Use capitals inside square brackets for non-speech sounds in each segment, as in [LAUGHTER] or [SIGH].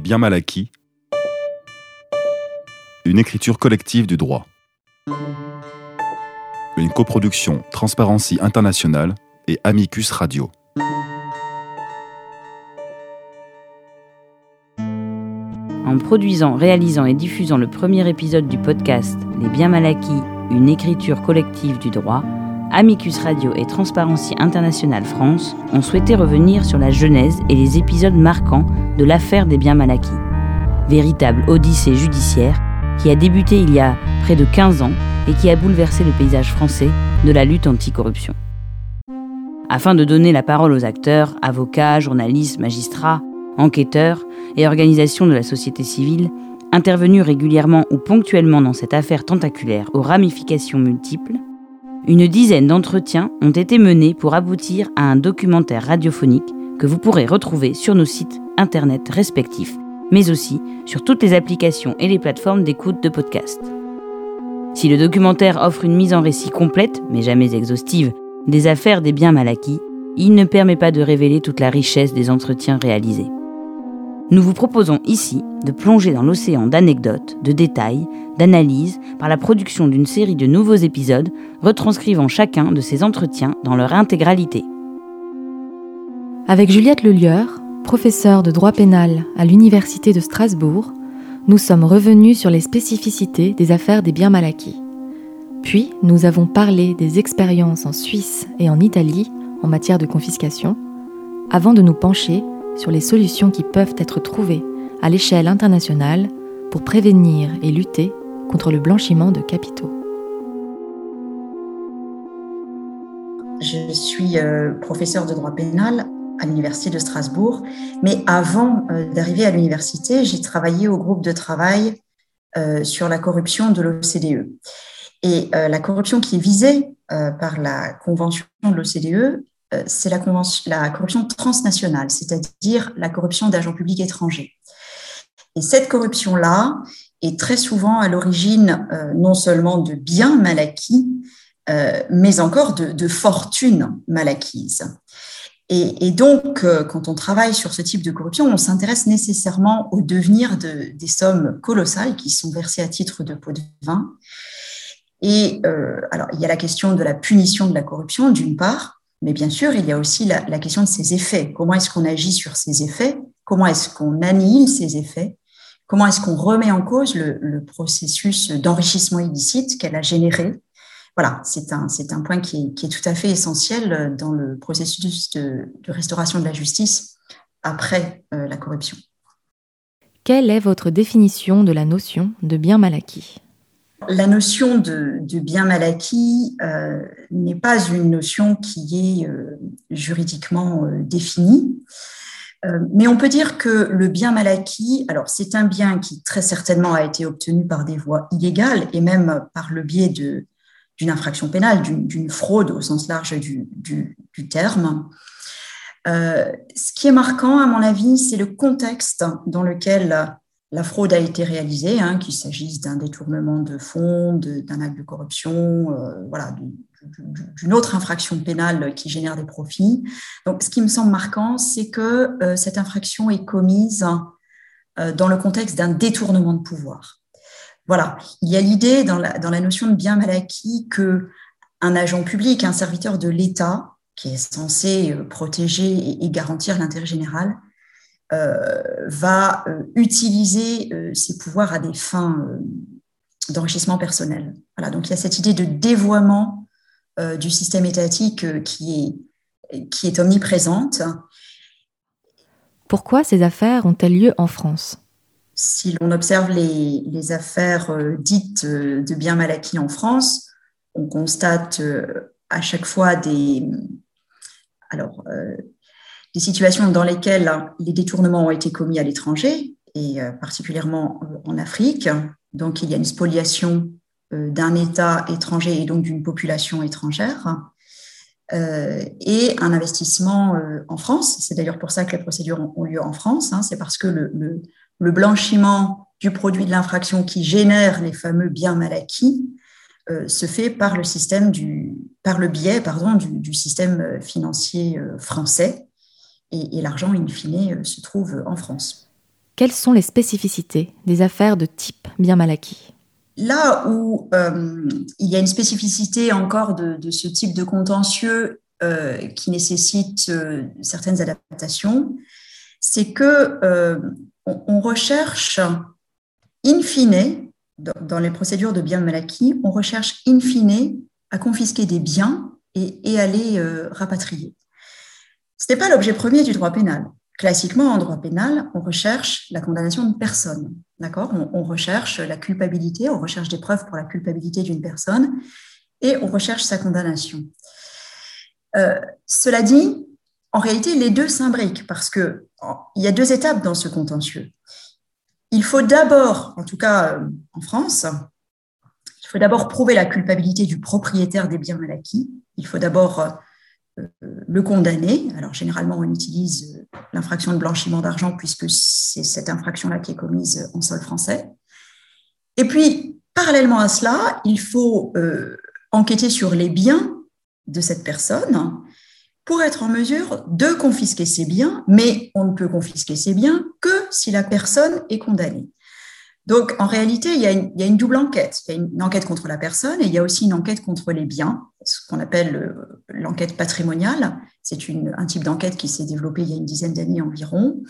Les biens mal acquis. Une écriture collective du droit. Une coproduction Transparency International et Amicus Radio. En produisant, réalisant et diffusant le premier épisode du podcast Les biens mal acquis, une écriture collective du droit, Amicus Radio et Transparency International France ont souhaité revenir sur la genèse et les épisodes marquants de l'affaire des biens mal acquis. Véritable odyssée judiciaire qui a débuté il y a près de 15 ans et qui a bouleversé le paysage français de la lutte anticorruption. Afin de donner la parole aux acteurs, avocats, journalistes, magistrats, enquêteurs et organisations de la société civile, intervenus régulièrement ou ponctuellement dans cette affaire tentaculaire aux ramifications multiples, une dizaine d'entretiens ont été menés pour aboutir à un documentaire radiophonique que vous pourrez retrouver sur nos sites internet respectifs, mais aussi sur toutes les applications et les plateformes d'écoute de podcast. Si le documentaire offre une mise en récit complète, mais jamais exhaustive, des affaires des biens mal acquis, il ne permet pas de révéler toute la richesse des entretiens réalisés. Nous vous proposons ici de plonger dans l'océan d'anecdotes, de détails, d'analyses par la production d'une série de nouveaux épisodes retranscrivant chacun de ces entretiens dans leur intégralité. Avec Juliette Lelieur, professeure de droit pénal à l'Université de Strasbourg, nous sommes revenus sur les spécificités des affaires des biens mal acquis. Puis, nous avons parlé des expériences en Suisse et en Italie en matière de confiscation, avant de nous pencher sur les solutions qui peuvent être trouvées à l'échelle internationale pour prévenir et lutter contre le blanchiment de capitaux. Je suis euh, professeur de droit pénal à l'Université de Strasbourg, mais avant euh, d'arriver à l'université, j'ai travaillé au groupe de travail euh, sur la corruption de l'OCDE. Et la corruption qui est visée par la convention de l'OCDE, c'est la corruption transnationale, c'est-à-dire la corruption d'agents publics étrangers. Et cette corruption-là est très souvent à l'origine non seulement de biens mal acquis, euh, mais encore de, fortunes mal acquises. Et, donc, euh, quand on travaille sur ce type de corruption, on s'intéresse nécessairement au devenir de, des sommes colossales qui sont versées à titre de pot de vin. Et euh, alors, il y a la question de la punition de la corruption, d'une part, mais bien sûr, il y a aussi la, question de ses effets. Comment est-ce qu'on agit sur ces effets? Comment est-ce qu'on annihile ces effets? Comment est-ce qu'on remet en cause le, le processus d'enrichissement illicite qu'elle a généré? Voilà, c'est un, un point qui est, tout à fait essentiel dans le processus de, restauration de la justice après euh, la corruption. Quelle est votre définition de la notion de bien mal acquis? La notion de, bien mal acquis euh, n'est pas une notion qui est euh, juridiquement définie. Mais on peut dire que le bien mal acquis, alors c'est un bien qui très certainement a été obtenu par des voies illégales et même par le biais d'une infraction pénale, d'une fraude au sens large du, terme. Euh, ce qui est marquant, à mon avis, c'est le contexte dans lequel la fraude a été réalisée, hein, qu'il s'agisse d'un détournement de fonds, d'un acte de corruption, euh, voilà, d'une autre infraction pénale qui génère des profits. Donc, ce qui me semble marquant, c'est que euh, cette infraction est commise dans le contexte d'un détournement de pouvoir. Voilà, il y a l'idée dans la, notion de bien mal acquis que un agent public, un serviteur de l'État, qui est censé euh, protéger et, garantir l'intérêt général, euh, va euh, utiliser ses pouvoirs à des fins d'enrichissement personnel. Voilà, donc il y a cette idée de dévoiement du système étatique qui est, qui est omniprésente. Pourquoi ces affaires ont-elles lieu en France? Si l'on observe les, affaires euh, dites euh, de biens mal acquis en France, on constate euh, à chaque fois des, alors, des situations dans lesquelles les détournements ont été commis à l'étranger, et particulièrement en Afrique. Donc, il y a une spoliation d'un État étranger et donc d'une population étrangère. et un investissement en France. C'est d'ailleurs pour ça que les procédures ont, lieu en France. Hein. C'est parce que le, blanchiment du produit de l'infraction qui génère les fameux biens mal acquis euh, se fait par le système du, par le biais pardon, du, système euh, financier euh, français et, l'argent in fine se trouve en France. Quelles sont les spécificités des affaires de type bien mal acquis? Là où euh, il y a une spécificité encore de, ce type de contentieux euh, qui nécessite euh, certaines adaptations, c'est que on, recherche in fine, dans, les procédures de bien mal acquis, on recherche in fine à confisquer des biens et, et à les rapatrier. Ce n'est pas l'objet premier du droit pénal. Classiquement, en droit pénal, on recherche la condamnation d'une personne. D'accord? On, recherche la culpabilité, on recherche des preuves pour la culpabilité d'une personne et on recherche sa condamnation. Euh, cela dit, en réalité, les deux s'imbriquent parce qu'il y a deux étapes dans ce contentieux. Il faut d'abord, en tout cas euh, en France, il faut d'abord prouver la culpabilité du propriétaire des biens mal acquis. Il faut d'abord euh, le condamner. Alors généralement, on utilise euh, l'infraction de blanchiment d'argent puisque c'est cette infraction-là qui est commise en sol français. Et puis, parallèlement à cela, il faut euh, enquêter sur les biens de cette personne pour être en mesure de confisquer ses biens, mais on ne peut confisquer ses biens que si la personne est condamnée. Donc, en réalité, il y, a une, double enquête. Il y a une enquête contre la personne et il y a aussi une enquête contre les biens, ce qu'on appelle euh, l'enquête patrimoniale. C'est un type d'enquête qui s'est développé il y a une dizaine d'années environ.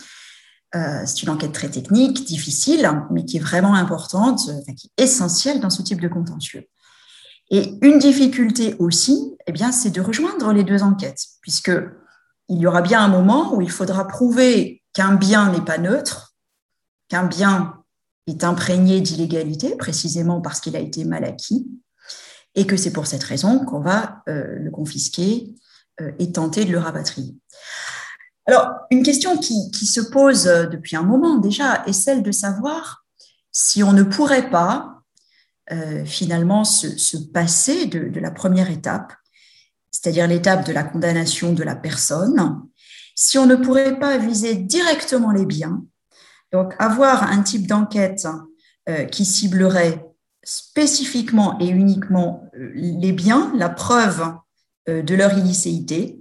Euh, c'est une enquête très technique, difficile, mais qui est vraiment importante, qui est essentielle dans ce type de contentieux. Et une difficulté aussi, eh bien, c'est de rejoindre les deux enquêtes, puisque il y aura bien un moment où il faudra prouver qu'un bien n'est pas neutre, qu'un bien est imprégné d'illégalité, précisément parce qu'il a été mal acquis, et que c'est pour cette raison qu'on va euh, le confisquer euh, et tenter de le rapatrier. Alors, une question qui, se pose euh, depuis un moment déjà est celle de savoir si on ne pourrait pas finalement se, passer de, de, la première étape, c'est-à-dire l'étape de la condamnation de la personne, si on ne pourrait pas viser directement les biens donc, avoir un type d'enquête euh, qui ciblerait spécifiquement et uniquement euh, les biens, la preuve euh, de leur illicéité,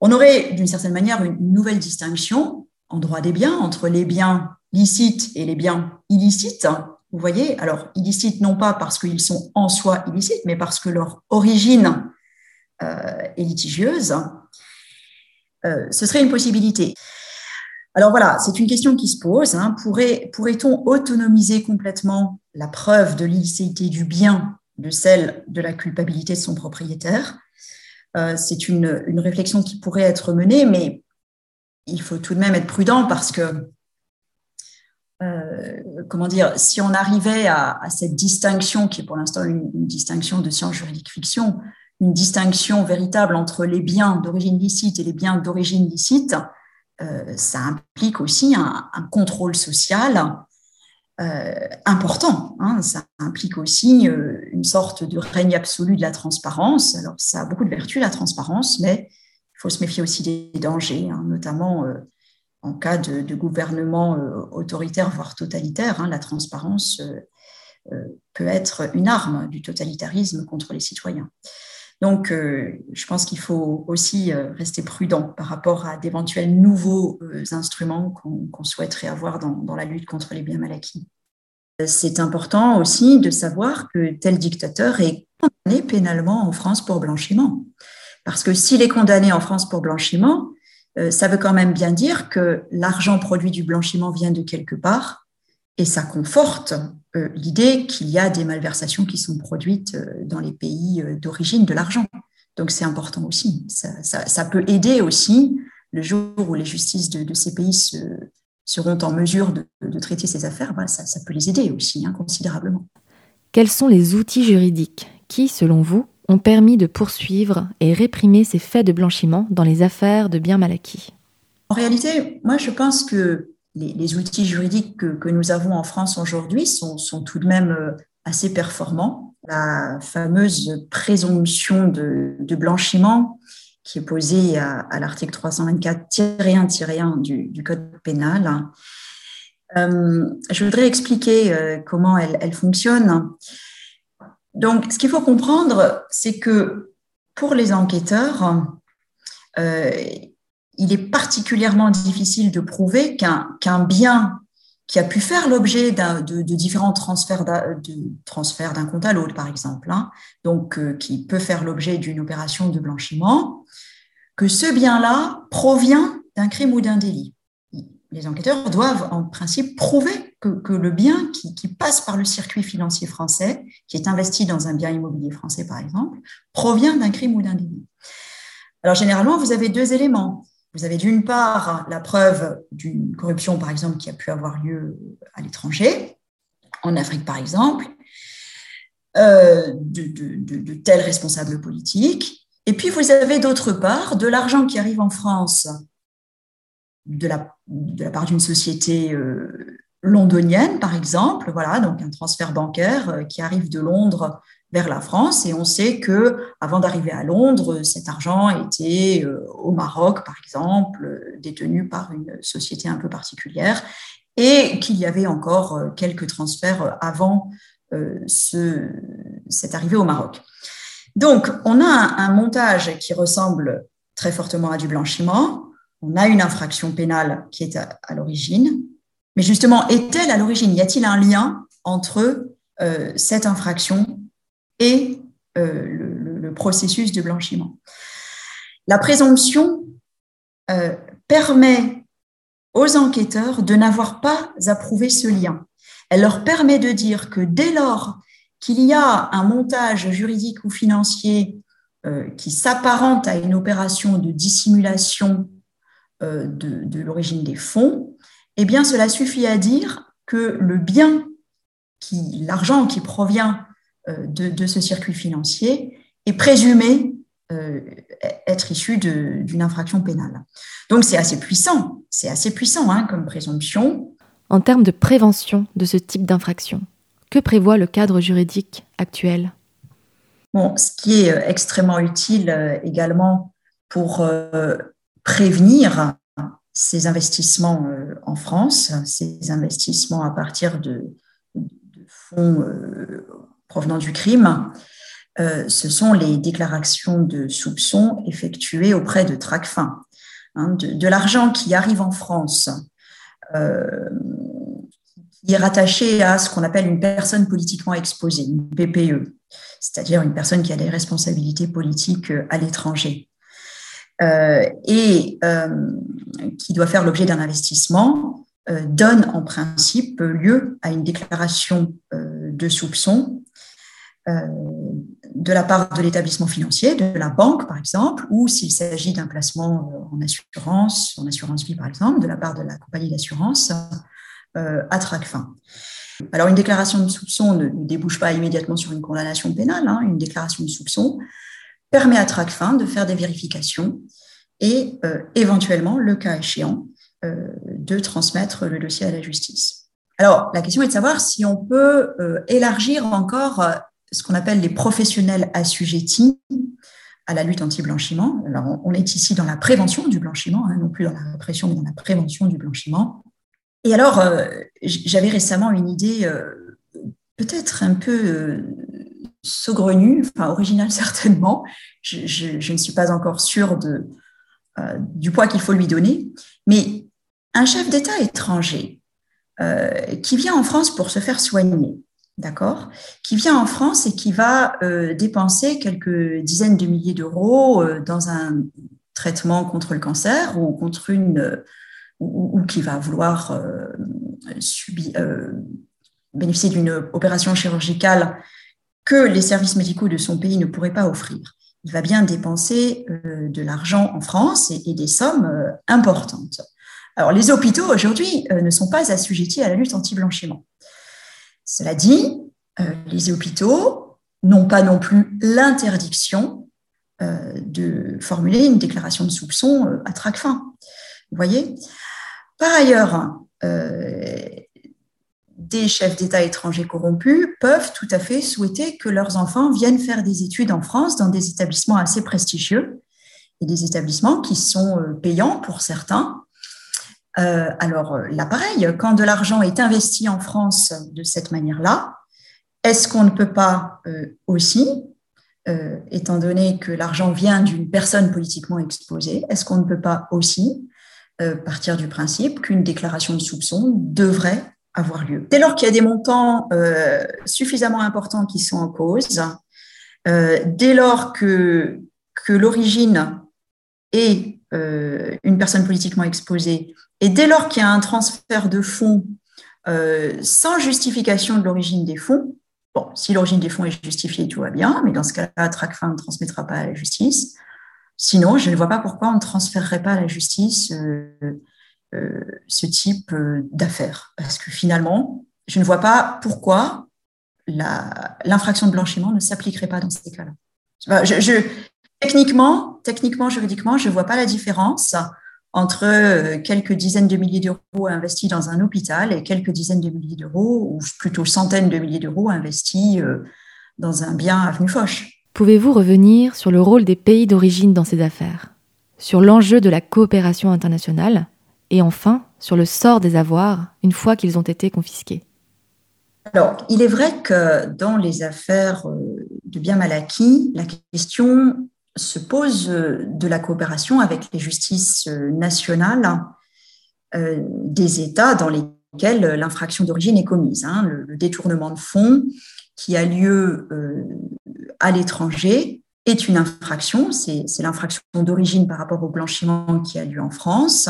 on aurait d'une certaine manière une nouvelle distinction en droit des biens entre les biens licites et les biens illicites. Vous voyez, alors illicites non pas parce qu'ils sont en soi illicites, mais parce que leur origine est litigieuse. ce serait une possibilité. Alors voilà, c'est une question qui se pose. Hein. Pourrait, on autonomiser complètement la preuve de l'illicéité du bien de celle de la culpabilité de son propriétaire? Euh, C'est une, réflexion qui pourrait être menée, mais il faut tout de même être prudent parce que, euh, comment dire, si on arrivait à, cette distinction, qui est pour l'instant une, une distinction de science juridique fiction, une distinction véritable entre les biens d'origine licite et les biens d'origine licite, euh, ça implique aussi un, contrôle social euh, important. Hein. Ça implique aussi euh, une sorte de règne absolu de la transparence. Alors, ça a beaucoup de vertus, la transparence, mais il faut se méfier aussi des dangers, hein, notamment en cas de, gouvernement autoritaire, voire totalitaire. Hein. la transparence peut être une arme du totalitarisme contre les citoyens. Donc, euh, je pense qu'il faut aussi euh, rester prudent par rapport à d'éventuels nouveaux euh, instruments qu'on souhaiterait avoir dans, la lutte contre les biens mal acquis. C'est important aussi de savoir que tel dictateur est condamné pénalement en France pour blanchiment. Parce que s'il est condamné en France pour blanchiment, ça veut quand même bien dire que l'argent produit du blanchiment vient de quelque part et ça conforte euh, l'idée qu'il y a des malversations qui sont produites euh, dans les pays euh, d'origine de l'argent. Donc c'est important aussi. Ça, peut aider aussi le jour où les justices de, ces pays seront en mesure de, traiter ces affaires, bah, ça, peut les aider aussi hein, considérablement. Quels sont les outils juridiques qui, selon vous, ont permis de poursuivre et réprimer ces faits de blanchiment dans les affaires de biens mal acquis? En réalité, moi je pense que les, outils juridiques que, nous avons en France aujourd'hui sont, tout de même euh, assez performants. La fameuse présomption de, blanchiment qui est posée à, l'article 324-1-1 du, Code pénal. Euh, je voudrais expliquer euh, comment elle, fonctionne. Donc, ce qu'il faut comprendre, c'est que pour les enquêteurs, il est particulièrement difficile de prouver qu'un bien qui a pu faire l'objet de, différents transferts d'un compte à l'autre, par exemple, hein, donc euh, qui peut faire l'objet d'une opération de blanchiment, que ce bien-là provient d'un crime ou d'un délit. Les enquêteurs doivent en principe prouver que, le bien qui, qui, passe par le circuit financier français, qui est investi dans un bien immobilier français par exemple, provient d'un crime ou d'un délit. Alors généralement, vous avez deux éléments. Vous avez d'une part la preuve d'une corruption, par exemple, qui a pu avoir lieu à l'étranger, en Afrique par exemple, euh, de, tels responsables politiques. Et puis vous avez d'autre part de l'argent qui arrive en France de la, part d'une société euh, londonienne, par exemple, voilà, donc un transfert bancaire euh, qui arrive de Londres vers la France. Et on sait que avant d'arriver à Londres, cet argent était euh, au Maroc, par exemple, détenu par une société un peu particulière, et qu'il y avait encore euh, quelques transferts avant euh, ce, cette arrivée au Maroc. Donc, on a un, montage qui ressemble très fortement à du blanchiment. On a une infraction pénale qui est à, l'origine. Mais justement, est-elle à l'origine? Y a-t-il un lien entre cette infraction et euh, le, processus de blanchiment. La présomption euh, permet aux enquêteurs de n'avoir pas approuvé ce lien. Elle leur permet de dire que dès lors qu'il y a un montage juridique ou financier euh, qui s'apparente à une opération de dissimulation de, l'origine des fonds, eh bien, cela suffit à dire que le bien, l'argent qui provient euh, de, ce circuit financier est présumé euh, être issu d'une infraction pénale. Donc c'est assez puissant, c'est assez puissant hein, comme présomption. En termes de prévention de ce type d'infraction, que prévoit le cadre juridique actuel? Bon, ce qui est euh, extrêmement utile également pour prévenir ces investissements en France, ces investissements à partir de, de fonds provenant du crime, euh, ce sont les déclarations de soupçons effectuées auprès de Tracfin. Hein, de, l'argent qui arrive en France, euh, qui est rattaché à ce qu'on appelle une personne politiquement exposée, une PPE, c'est-à-dire une personne qui a des responsabilités politiques euh, à l'étranger. et qui doit faire l'objet d'un investissement, donne en principe lieu à une déclaration de soupçon de la part de l'établissement financier, de la banque par exemple, ou s'il s'agit d'un placement euh, en assurance, en assurance vie par exemple, de la part de la compagnie d'assurance euh, à Tracfin. Alors une déclaration de soupçon ne, débouche pas immédiatement sur une condamnation pénale, hein. une déclaration de soupçon permet à Tracfin de faire des vérifications et éventuellement, le cas échéant, de transmettre le dossier à la justice. Alors, la question est de savoir si on peut élargir encore ce qu'on appelle les professionnels assujettis à la lutte anti-blanchiment. Alors, on est ici dans la prévention du blanchiment, hein, non plus dans la répression, mais dans la prévention du blanchiment. Et alors, euh, j'avais récemment une idée euh, peut-être un peu euh, saugrenue, enfin originale [LAUGHS] certainement. Je, ne suis pas encore sûre du poids qu'il faut lui donner, mais un chef d'État étranger qui vient en France pour se faire soigner, d'accord, qui vient en France et qui va euh, dépenser quelques dizaines de milliers d'euros euh, dans un traitement contre le cancer ou contre une euh, ou, qui va vouloir bénéficier d'une opération chirurgicale que les services médicaux de son pays ne pourraient pas offrir. Il va bien dépenser de l'argent en France et, et des sommes importantes. Alors, les hôpitaux aujourd'hui ne sont pas assujettis à la lutte anti-blanchiment. Cela dit, euh, les hôpitaux n'ont pas non plus l'interdiction euh, de formuler une déclaration de soupçon euh, à. Vous voyez? Par ailleurs, des chefs d'État étrangers corrompus peuvent tout à fait souhaiter que leurs enfants viennent faire des études en France dans des établissements assez prestigieux et des établissements qui sont payants pour certains euh, alors euh, là, pareil, quand de l'argent est investi en France de cette manière-là, est-ce qu'on ne peut pas euh, aussi étant donné que l'argent vient d'une personne politiquement exposée, est-ce qu'on ne peut pas aussi partir du principe qu'une déclaration de soupçon devrait avoir lieu? Dès lors qu'il y a des montants suffisamment importants qui sont en cause, dès lors que, que l'origine est une personne politiquement exposée, et dès lors qu'il y a un transfert de fonds euh, sans justification de l'origine des fonds, bon, si l'origine des fonds est justifiée, tout va bien, mais dans ce cas-là, TRACFIN ne transmettra pas à la justice. Sinon, je ne vois pas pourquoi on ne transférerait pas à la justice euh, euh, ce type d'affaires. Parce que finalement, je ne vois pas pourquoi l'infraction de blanchiment ne s'appliquerait pas dans ces cas-là. techniquement, techniquement, juridiquement, je ne vois pas la différence entre euh, quelques dizaines de milliers d'euros investis dans un hôpital et quelques dizaines de milliers d'euros, ou plutôt centaines de milliers d'euros investis euh, dans un bien avenue Foch. Pouvez-vous revenir sur le rôle des pays d'origine dans ces affaires, sur l'enjeu de la coopération internationale? Et enfin sur le sort des avoirs une fois qu'ils ont été confisqués? Alors, il est vrai que dans les affaires euh, de biens mal acquis, la question se pose euh, de la coopération avec les justices euh, nationales euh, des États dans lesquels l'infraction d'origine est commise. Hein. Le, détournement de fonds qui a lieu à l'étranger est une infraction, c'est l'infraction d'origine par rapport au blanchiment qui a lieu en France.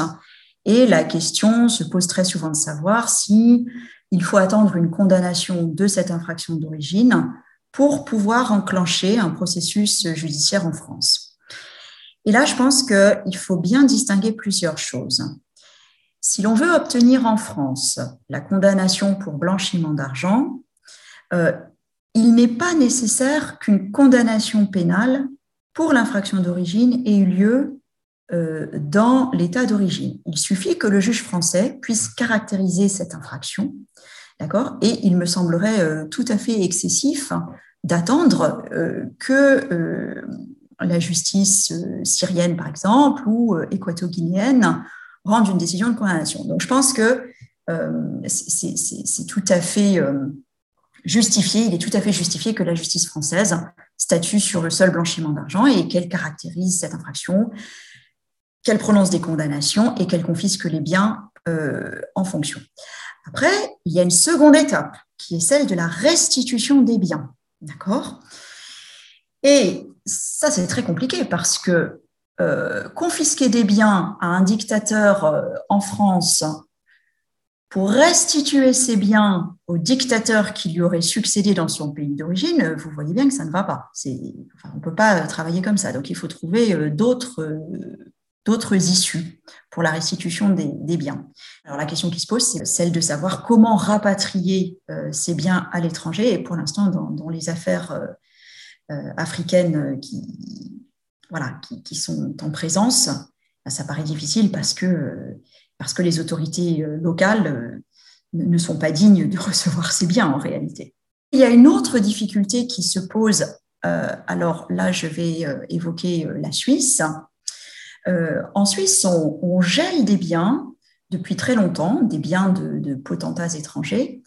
Et la question se pose très souvent de savoir si il faut attendre une condamnation de cette infraction d'origine pour pouvoir enclencher un processus judiciaire en France. Et là, je pense qu'il faut bien distinguer plusieurs choses. Si l'on veut obtenir en France la condamnation pour blanchiment d'argent, euh, il n'est pas nécessaire qu'une condamnation pénale pour l'infraction d'origine ait eu lieu euh, dans l'État d'origine. Il suffit que le juge français puisse caractériser cette infraction, d'accord? Et il me semblerait euh, tout à fait excessif d'attendre euh, que euh, la justice syrienne, par exemple, ou équato-guinéenne rende une décision de condamnation. Donc, je pense que c'est tout à fait justifié, il est tout à fait justifié que la justice française statue sur le seul blanchiment d'argent et qu'elle caractérise cette infraction, qu'elle prononce des condamnations et qu'elle confisque les biens en fonction. Après, il y a une seconde étape qui est celle de la restitution des biens. D'accord? Et ça, c'est très compliqué parce que euh, confisquer des biens à un dictateur euh, en France pour restituer ces biens au dictateur qui lui aurait succédé dans son pays d'origine, vous voyez bien que ça ne va pas. on ne peut pas travailler comme ça. Donc, il faut trouver euh, d'autres d'autres issues pour la restitution des, biens. Alors la question qui se pose, c'est celle de savoir comment rapatrier euh, ces biens à l'étranger. Et pour l'instant, dans, les affaires euh, euh, africaines qui, voilà, qui, sont en présence, bah, ça paraît difficile parce que, parce que les autorités locales ne sont pas dignes de [LAUGHS] recevoir ces biens en réalité. Il y a une autre difficulté qui se pose. alors là, je vais évoquer la Suisse euh, en Suisse, on, gèle des biens depuis très longtemps, des biens de, potentats étrangers,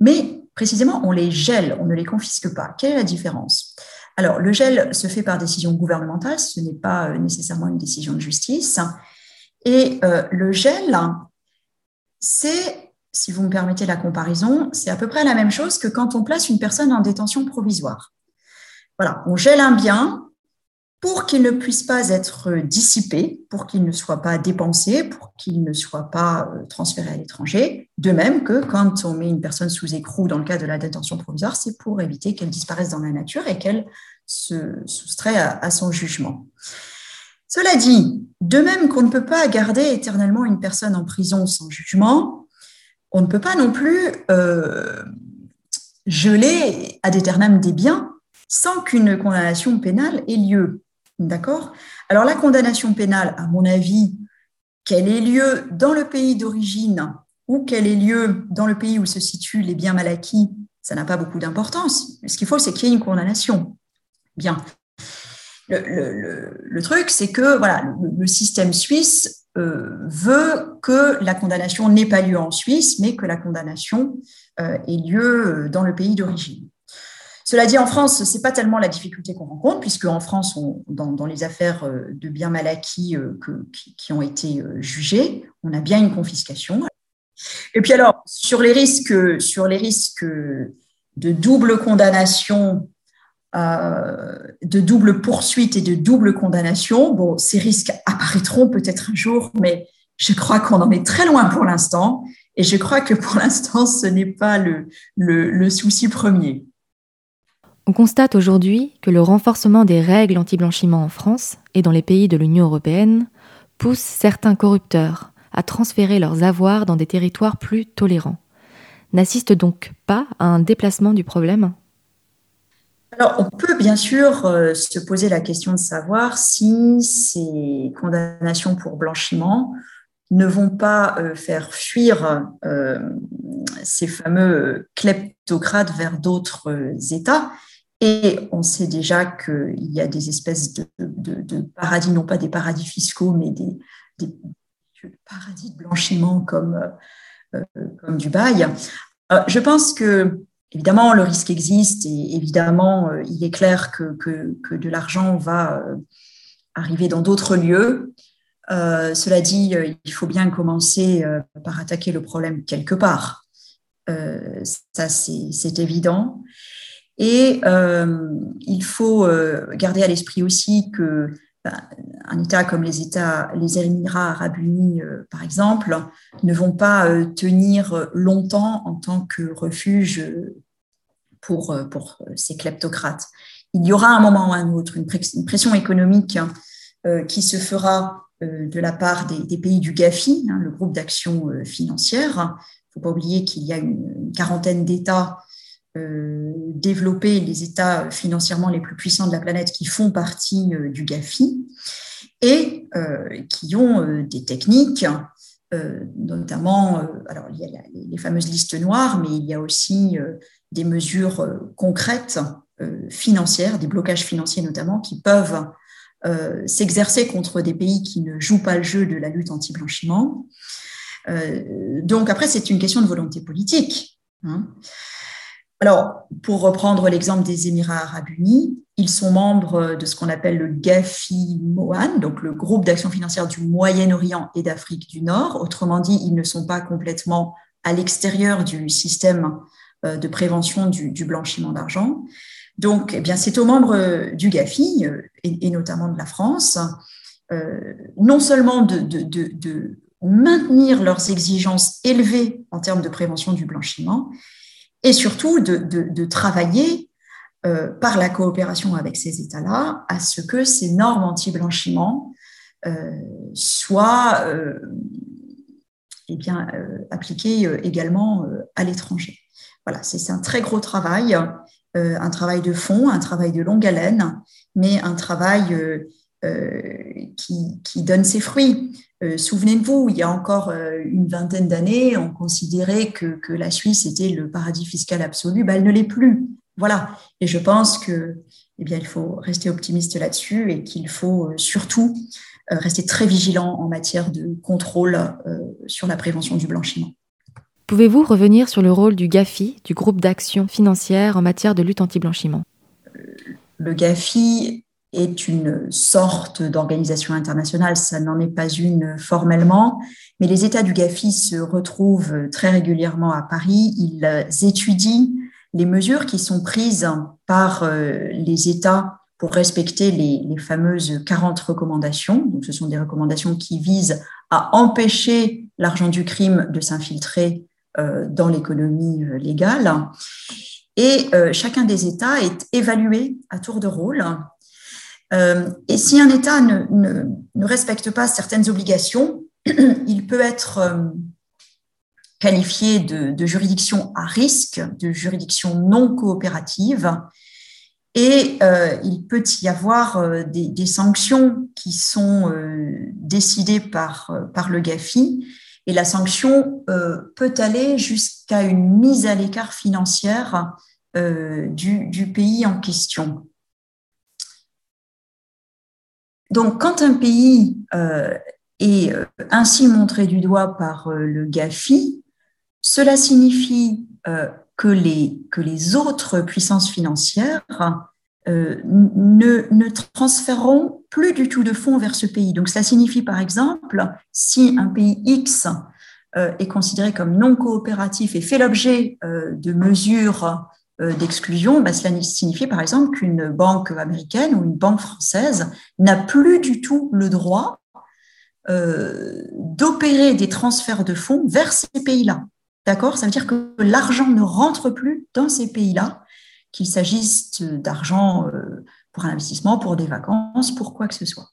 mais précisément, on les gèle, on ne les confisque pas. Quelle est la différence? Alors, le gel se fait par décision gouvernementale, ce n'est pas euh, nécessairement une décision de justice. Et euh, le gel, c'est, si vous me permettez la comparaison, c'est à peu près la même chose que quand on place une personne en détention provisoire. Voilà, on gèle un bien, pour qu'il ne puisse pas être dissipé, pour qu'il ne soit pas dépensé, pour qu'il ne soit pas euh, transféré à l'étranger. De même que quand on met une personne sous écrou dans le cas de la détention provisoire, c'est pour éviter qu'elle disparaisse dans la nature et qu'elle se soustrait à, son jugement. Cela dit, de même qu'on ne peut pas garder éternellement une personne en prison sans jugement, on ne peut pas non plus euh, geler ad éternam des biens sans qu'une condamnation pénale ait lieu. D'accord? Alors la condamnation pénale, à mon avis, qu'elle ait lieu dans le pays d'origine ou qu'elle ait lieu dans le pays où se situent les biens mal acquis, ça n'a pas beaucoup d'importance. Ce qu'il faut, c'est qu'il y ait une condamnation. Bien. Le, truc, c'est que voilà, le, système suisse euh, veut que la condamnation n'ait pas lieu en Suisse, mais que la condamnation euh, ait lieu dans le pays d'origine. Cela dit, en France, ce n'est pas tellement la difficulté qu'on rencontre, puisque en France, dans, les affaires de biens mal acquis qui, ont été jugés, on a bien une confiscation. Et puis alors, sur les risques, sur les risques de double condamnation euh, de double poursuite et de double condamnation. Ces risques apparaîtront peut-être un jour, mais je crois qu'on en est très loin pour l'instant. Et je crois que pour l'instant, ce n'est pas le, souci premier. On constate aujourd'hui que le renforcement des règles anti-blanchiment en France et dans les pays de l'Union européenne pousse certains corrupteurs à transférer leurs avoirs dans des territoires plus tolérants. N'assiste donc pas à un déplacement du problème? Alors, on peut bien sûr euh, se poser la question de savoir si ces condamnations pour blanchiment ne vont pas euh, faire fuir euh, ces fameux kleptocrates vers d'autres États. Et on sait déjà qu'il y a des espèces de, paradis, non pas des paradis fiscaux, mais des, paradis de blanchiment comme, comme Dubaï. je pense que Évidemment, le risque existe et évidemment, euh, il est clair que, que, de l'argent va euh, arriver dans d'autres lieux. Euh, cela dit, il faut bien commencer par attaquer le problème quelque part. ça, c'est évident. Et il faut garder à l'esprit aussi que ben, un État comme les États, les Émirats arabes unis, par exemple, ne vont pas tenir longtemps en tant que refuge pour, euh, pour euh, ces kleptocrates. Il y aura un moment ou un autre une, pression économique hein, euh, qui se fera de la part des, pays du GAFI, hein, le groupe d'action financière. Il ne faut pas oublier qu'il y a une, quarantaine d'États développés, les États financièrement les plus puissants de la planète qui font partie du GAFI et qui ont des techniques notamment, alors il y a les fameuses listes noires, mais il y a aussi des mesures euh, concrètes euh, financières, des blocages financiers notamment, qui peuvent euh, s'exercer contre des pays qui ne jouent pas le jeu de la lutte anti-blanchiment. donc après, c'est une question de volonté politique. Alors, pour reprendre l'exemple des Émirats arabes unis, ils sont membres de ce qu'on appelle le GAFI-MOAN, donc le groupe d'action financière du Moyen-Orient et d'Afrique du Nord. Autrement dit, ils ne sont pas complètement à l'extérieur du système euh, de prévention du, blanchiment d'argent. Donc, eh bien, c'est aux membres euh, du GAFI, euh, et, notamment de la France, non seulement de, maintenir leurs exigences élevées en termes de prévention du blanchiment, et surtout de, travailler par la coopération avec ces États-là à ce que ces normes anti-blanchiment soient eh bien, appliquées également à l'étranger. Voilà, c'est un très gros travail, euh, un travail de fond, un travail de longue haleine, mais un travail euh, euh, qui, donne ses fruits. Souvenez-vous, il y a encore une vingtaine d'années, on considérait que, la Suisse était le paradis fiscal absolu. Ben, elle ne l'est plus. Voilà. Et je pense que, eh bien, il faut rester optimiste là-dessus et qu'il faut surtout rester très vigilant en matière de contrôle sur la prévention du blanchiment. Pouvez-vous revenir sur le rôle du GAFI, du groupe d'action financière en matière de lutte anti-blanchiment? Le GAFI est une sorte d'organisation internationale, ça n'en est pas une formellement, mais les États du GAFI se retrouvent très régulièrement à Paris, ils étudient les mesures qui sont prises par euh, les États pour respecter les, fameuses 40 recommandations. Donc, ce sont des recommandations qui visent à empêcher l'argent du crime de s'infiltrer euh, dans l'économie euh, légale. Et chacun des États est évalué à tour de rôle. Et si un État ne, respecte pas certaines obligations, [CLEARS THROAT] il peut être qualifié de, juridiction à risque, de juridiction non coopérative, et il peut y avoir des, sanctions qui sont décidées par, le GAFI et la sanction euh, peut aller jusqu'à une mise à l'écart financière euh, du, pays en question. Donc, quand un pays euh, est euh, ainsi montré du doigt par le GAFI, cela signifie que les, autres puissances financières euh, ne, ne transféreront plus du tout de fonds vers ce pays. Donc, cela signifie, par exemple, si un pays X euh, est considéré comme non coopératif et fait l'objet euh, de mesures d'exclusion, bah, cela signifie, par exemple, qu'une banque américaine ou une banque française n'a plus du tout le droit d'opérer des transferts de fonds vers ces pays-là. D'accord? Ça veut dire que l'argent ne rentre plus dans ces pays-là qu'il s'agisse d'argent euh, pour un investissement, pour des vacances, pour quoi que ce soit.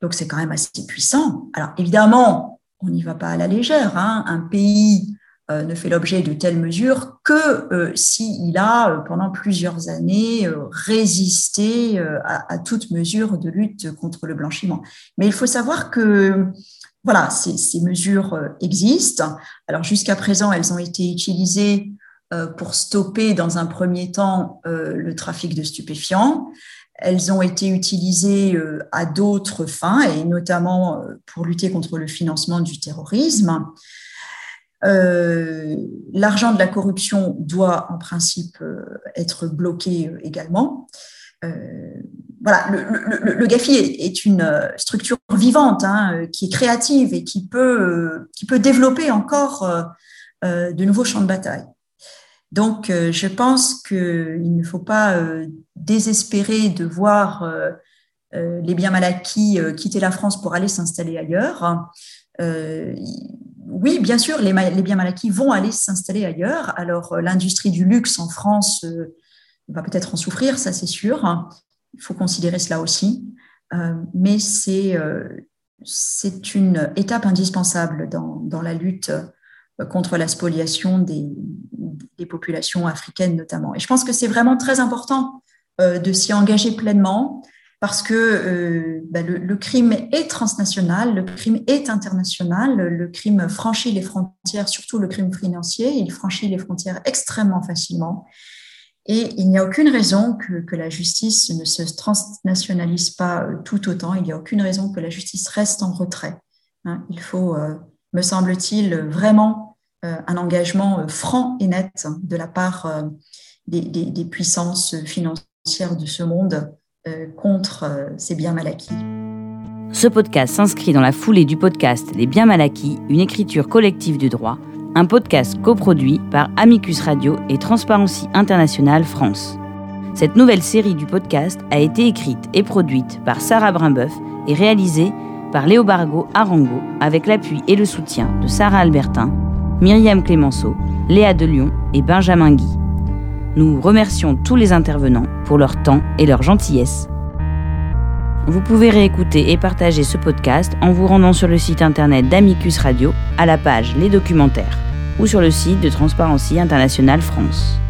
Donc c'est quand même assez puissant. Alors évidemment, on n'y va pas à la légère. Hein. Un pays euh, ne fait l'objet de telles mesures que euh, s'il a pendant plusieurs années résisté à, à, toute mesure de lutte contre le blanchiment. Mais il faut savoir que voilà, ces, ces mesures existent. Alors jusqu'à présent, elles ont été utilisées euh, pour stopper dans un premier temps euh, le trafic de stupéfiants. Elles ont été utilisées euh, à d'autres fins, et notamment pour lutter contre le financement du terrorisme. L'argent de la corruption doit en principe être bloqué également. voilà, le, GAFI est, une structure vivante, hein, qui est créative et qui peut, qui peut développer encore de nouveaux champs de bataille. Donc, euh, je pense qu'il ne faut pas euh, désespérer de voir euh, les biens mal acquis quitter la France pour aller s'installer ailleurs. Oui, bien sûr, les, biens mal acquis vont aller s'installer ailleurs. Alors, l'industrie du luxe en France va peut-être en souffrir, ça c'est sûr. Il faut considérer cela aussi. mais c'est une étape indispensable dans la lutte contre la spoliation des, populations africaines notamment. Et je pense que c'est vraiment très important euh, de s'y engager pleinement parce que euh, bah, le, crime est transnational, le crime est international, le crime franchit les frontières, surtout le crime financier, il franchit les frontières extrêmement facilement. Et il n'y a aucune raison que, la justice ne se transnationalise pas euh, tout autant, il n'y a aucune raison que la justice reste en retrait. Hein. Il faut, me semble-t-il, vraiment euh, un engagement euh, franc et net de la part euh, des, puissances financières de ce monde contre ces biens mal. Ce podcast s'inscrit dans la foulée du podcast Les biens mal acquis, une écriture collective du droit, un podcast coproduit par Amicus Radio et Transparency International France. Cette nouvelle série du podcast a été écrite et produite par Sarah Brimbeuf et réalisée par Léo Bargo Arango avec l'appui et le soutien de Sarah Albertin Myriam Clémenceau, Léa Delion et Benjamin Guy. Nous remercions tous les intervenants pour leur temps et leur gentillesse. Vous pouvez réécouter et partager ce podcast en vous rendant sur le site internet d'Amicus Radio à la page Les documentaires ou sur le site de Transparency International France.